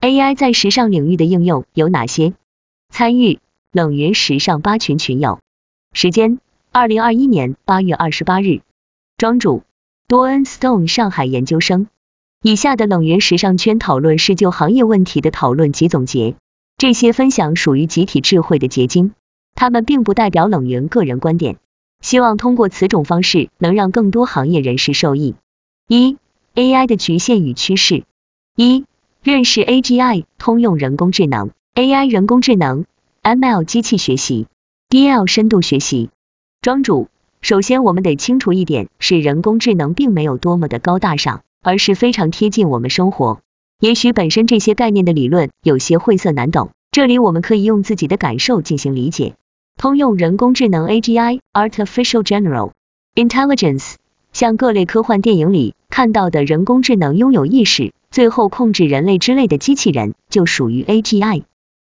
AI 在时尚领域的应用有哪些？参与冷云时尚八群群友。时间：二零二一年八月二十八日。庄主：多恩 Stone 上海研究生。以下的冷云时尚圈讨论是就行业问题的讨论及总结，这些分享属于集体智慧的结晶，他们并不代表冷云个人观点。希望通过此种方式能让更多行业人士受益。一、AI 的局限与趋势。一、认识 AGI 通用人工智能、AI 人工智能、ML 机器学习、DL 深度学习。庄主，首先我们得清楚一点，是人工智能并没有多么的高大上，而是非常贴近我们生活。也许本身这些概念的理论有些晦涩难懂，这里我们可以用自己的感受进行理解。通用人工智能 AGI（Artificial General Intelligence） 像各类科幻电影里看到的人工智能拥有意识，最后控制人类之类的机器人就属于 AGI。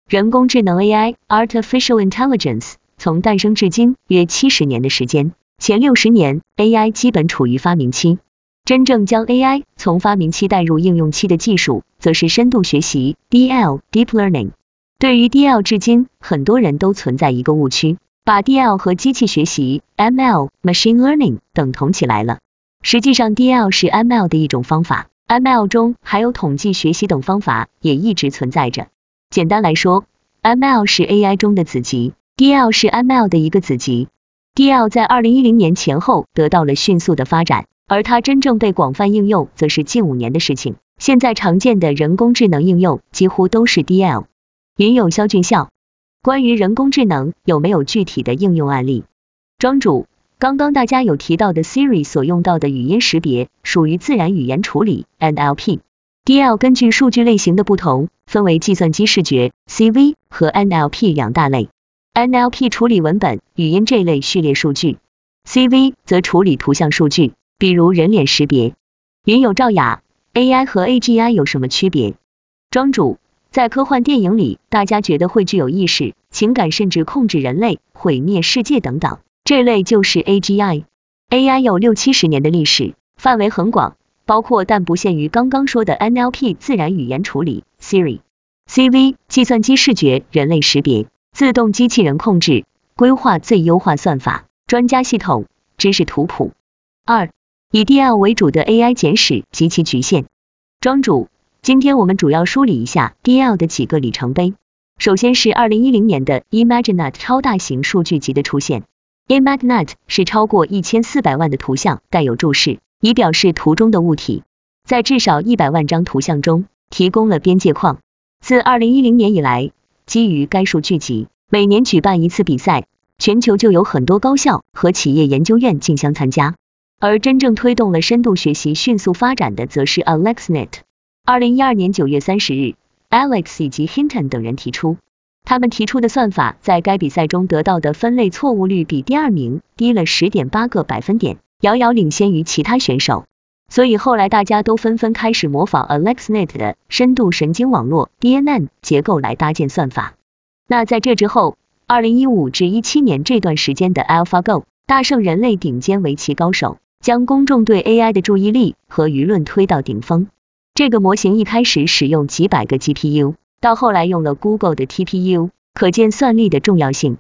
人工智能 AI（Artificial Intelligence） 从诞生至今约七十年的时间，前六十年 AI 基本处于发明期，真正将 AI 从发明期带入应用期的技术，则是深度学习 （DL，Deep Learning）。对于 DL，至今很多人都存在一个误区，把 DL 和机器学习 ML（Machine Learning） 等同起来了。实际上，DL 是 ML 的一种方法，ML 中还有统计学习等方法也一直存在着。简单来说，ML 是 AI 中的子集，DL 是 ML 的一个子集。DL 在二零一零年前后得到了迅速的发展，而它真正被广泛应用，则是近五年的事情。现在常见的人工智能应用几乎都是 DL。云有肖俊孝，关于人工智能有没有具体的应用案例？庄主，刚刚大家有提到的 Siri 所用到的语音识别属于自然语言处理 NLP。DL 根据数据类型的不同，分为计算机视觉 CV 和 NLP 两大类。NLP 处理文本、语音这类序列数据，CV 则处理图像数据，比如人脸识别。云有赵雅，AI 和 AGI 有什么区别？庄主。在科幻电影里，大家觉得会具有意识、情感，甚至控制人类、毁灭世界等等，这类就是 AGI。AI 有六七十年的历史，范围很广，包括但不限于刚刚说的 NLP 自然语言处理 Siri、CV 计算机视觉、人类识别、自动机器人控制、规划最优化算法、专家系统、知识图谱。二、以 DL 为主的 AI 简史及其局限。庄主。今天我们主要梳理一下 DL 的几个里程碑。首先是二零一零年的 ImageNet 超大型数据集的出现。Imagnet 是超过一千四百万的图像带有注释，以表示图中的物体，在至少一百万张图像中提供了边界框。自二零一零年以来，基于该数据集，每年举办一次比赛，全球就有很多高校和企业研究院竞相参加。而真正推动了深度学习迅速发展的，则是 AlexNet。二零一二年九月三十日，Alex 以及 Hinton 等人提出，他们提出的算法在该比赛中得到的分类错误率比第二名低了十点八个百分点，遥遥领先于其他选手。所以后来大家都纷纷开始模仿 AlexNet 的深度神经网络 DNN 结构来搭建算法。那在这之后，二零一五至一七年这段时间的 AlphaGo 大胜人类顶尖围棋高手，将公众对 AI 的注意力和舆论推到顶峰。这个模型一开始使用几百个 GPU，到后来用了 Google 的 TPU，可见算力的重要性。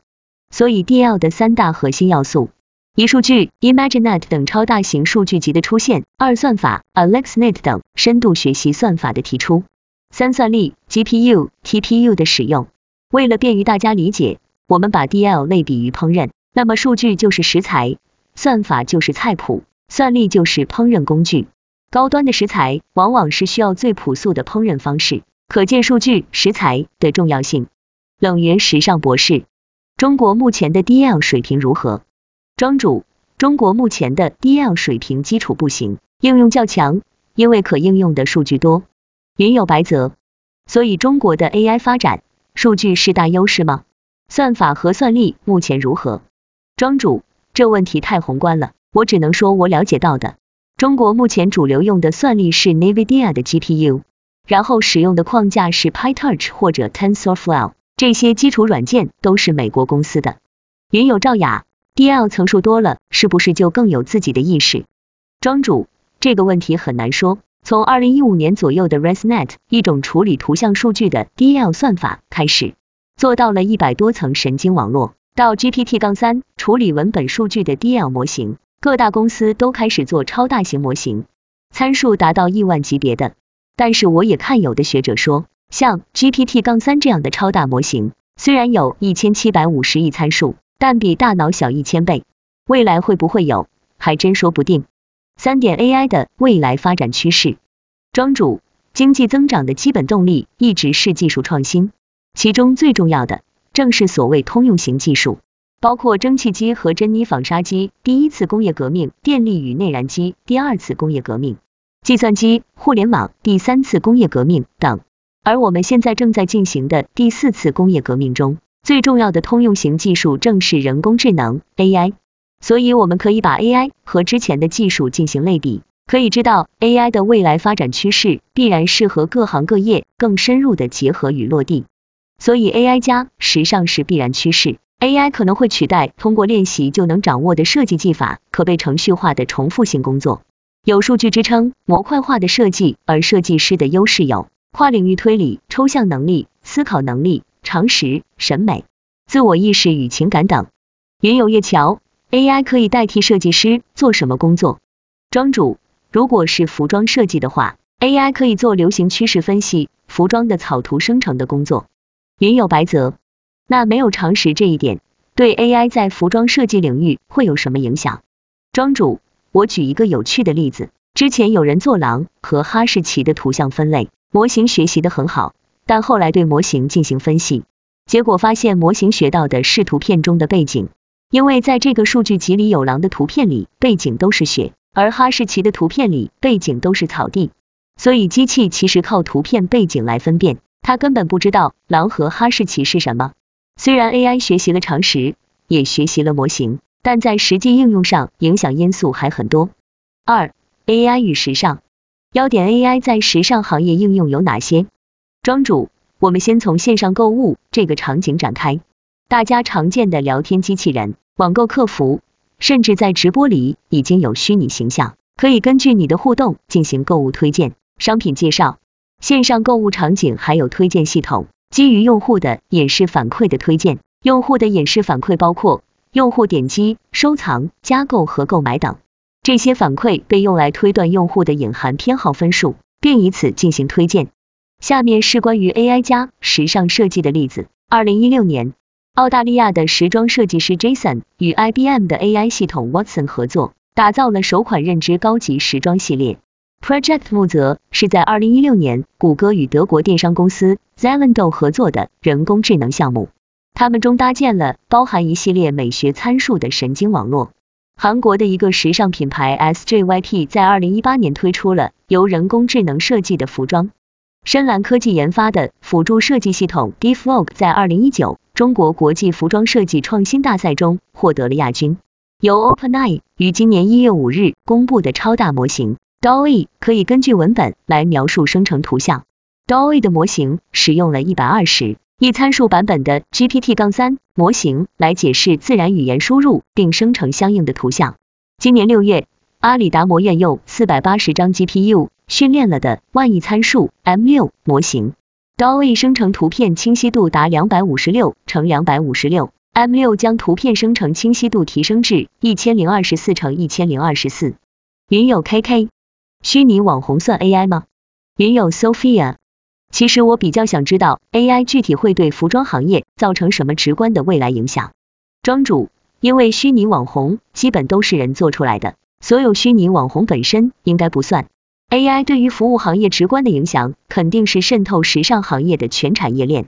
所以 DL 的三大核心要素：一、数据 ImageNet 等超大型数据集的出现；二、算法 AlexNet 等深度学习算法的提出；三、算力 GPU、TPU 的使用。为了便于大家理解，我们把 DL 类比于烹饪，那么数据就是食材，算法就是菜谱，算力就是烹饪工具。高端的食材往往是需要最朴素的烹饪方式，可见数据食材的重要性。冷云时尚博士，中国目前的 DL 水平如何？庄主，中国目前的 DL 水平基础不行，应用较强，因为可应用的数据多。云有白泽，所以中国的 AI 发展，数据是大优势吗？算法和算力目前如何？庄主，这问题太宏观了，我只能说我了解到的。中国目前主流用的算力是 NVIDIA 的 GPU，然后使用的框架是 PyTorch 或者 TensorFlow，这些基础软件都是美国公司的。云有赵雅，DL 层数多了，是不是就更有自己的意识？庄主，这个问题很难说，从二零一五年左右的 ResNet 一种处理图像数据的 DL 算法开始，做到了一百多层神经网络，到 GPT-3 处理文本数据的 DL 模型，各大公司都开始做超大型模型，参数达到亿万级别的。但是我也看有的学者说，像 GPT 杠3这样的超大模型，虽然有一千七百五十亿参数，但比大脑小一千倍。未来会不会有，还真说不定。三点 AI 的未来发展趋势，庄主，经济增长的基本动力一直是技术创新，其中最重要的正是所谓通用型技术，包括蒸汽机和珍妮纺纱机第一次工业革命，电力与内燃机第二次工业革命，计算机、互联网第三次工业革命等。而我们现在正在进行的第四次工业革命中，最重要的通用型技术正是人工智能 AI。所以我们可以把 AI 和之前的技术进行类比，可以知道 AI 的未来发展趋势必然是和各行各业更深入的结合与落地。所以 AI 加时尚是必然趋势，AI 可能会取代通过练习就能掌握的设计技法，可被程序化的重复性工作，有数据支撑模块化的设计，而设计师的优势有跨领域推理、抽象能力、思考能力、常识、审美、自我意识与情感等。云有月桥。AI 可以代替设计师做什么工作？庄主，如果是服装设计的话，AI 可以做流行趋势分析、服装的草图生成的工作。云有白泽，那没有常识这一点，对 AI 在服装设计领域会有什么影响？庄主，我举一个有趣的例子，之前有人做狼和哈士奇的图像分类模型学习的很好，但后来对模型进行分析，结果发现模型学到的是图片中的背景。因为在这个数据集里有狼的图片里背景都是雪，而哈士奇的图片里背景都是草地，所以机器其实靠图片背景来分辨，它根本不知道狼和哈士奇是什么。虽然 AI 学习了常识，也学习了模型，但在实际应用上影响因素还很多。二 AI 与时尚，要点 AI 在时尚行业应用有哪些？庄主，我们先从线上购物这个场景展开。大家常见的聊天机器人、网购客服，甚至在直播里已经有虚拟形象，可以根据你的互动进行购物推荐、商品介绍。线上购物场景还有推荐系统，基于用户的演示反馈的推荐。用户的演示反馈包括用户点击、收藏、加购和购买等，这些反馈被用来推断用户的隐含偏好分数，并以此进行推荐。下面是关于 AI 加时尚设计的例子。二零一六年。澳大利亚的时装设计师 Jason 与 IBM 的 AI 系统 Watson 合作，打造了首款认知高级时装系列。Project 穆泽是在2016年谷歌与德国电商公司 Zalando 合作的人工智能项目，他们中搭建了包含一系列美学参数的神经网络。韩国的一个时尚品牌 SJYP 在2018年推出了由人工智能设计的服装。深蓝科技研发的辅助设计系统 DeepVogue 在二零一九中国国际服装设计创新大赛中获得了亚军。由 OpenAI 于今年一月五日公布的超大模型 DALL-E 可以根据文本来描述生成图像。DALL-E 的模型使用了一百二十一参数版本的 GPT-3 模型来解释自然语言输入并生成相应的图像。今年六月，阿里达摩院用四百八十张 GPU。训练了的万亿参数 M6 模型，DALL-E 生成图片清晰度达两百五十六乘两百五十六，M6 将图片生成清晰度提升至一千零二十四乘一千零二十四。云友 KK，虚拟网红算 AI 吗？云友 Sophia，其实我比较想知道 AI 具体会对服装行业造成什么直观的未来影响。庄主，因为虚拟网红基本都是人做出来的，所有虚拟网红本身应该不算。AI 对于服务行业直观的影响，肯定是渗透时尚行业的全产业链。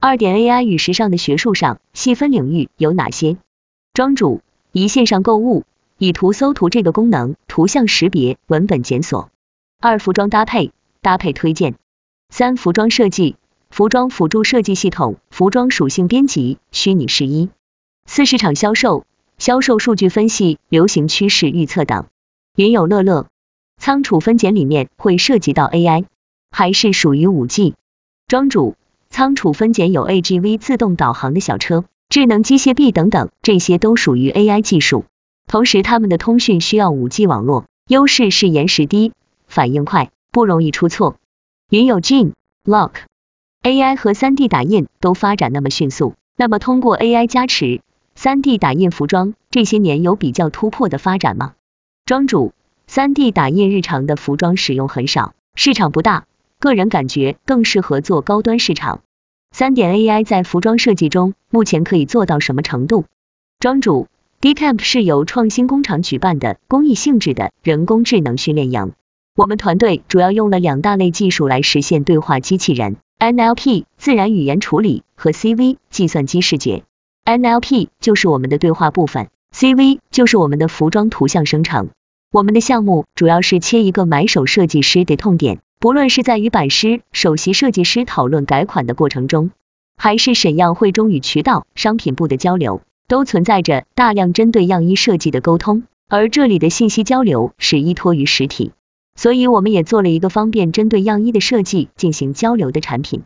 二点 AI 与时尚的学术上细分领域有哪些？庄主，一线上购物，以图搜图这个功能，图像识别，文本检索。二服装搭配，搭配推荐。三服装设计，服装辅助设计系统，服装属性编辑，虚拟试衣。四市场销售，销售数据分析，流行趋势预测等。云有乐乐。仓储分拣里面会涉及到 AI，还是属于五 G？庄主，仓储分拣有 AGV 自动导航的小车、智能机械臂等等，这些都属于 AI 技术。同时，他们的通讯需要五 G 网络，优势是延时低、反应快、不容易出错。云有 Gene、Lock、AI 和 3D 打印都发展那么迅速，那么通过 AI 加持，3D 打印服装这些年有比较突破的发展吗？庄主，3D 打印日常的服装使用很少，市场不大，个人感觉更适合做高端市场。三点 AI 在服装设计中目前可以做到什么程度？庄主，Decamp 是由创新工厂举办的公益性质的人工智能训练营。我们团队主要用了两大类技术来实现对话机器人：NLP 自然语言处理和 CV 计算机视觉。NLP 就是我们的对话部分，CV 就是我们的服装图像生成。我们的项目主要是切一个买手设计师的痛点。不论是在与版师、首席设计师讨论改款的过程中，还是审样会中与渠道、商品部的交流，都存在着大量针对样衣设计的沟通，而这里的信息交流是依托于实体，所以我们也做了一个方便针对样衣的设计进行交流的产品。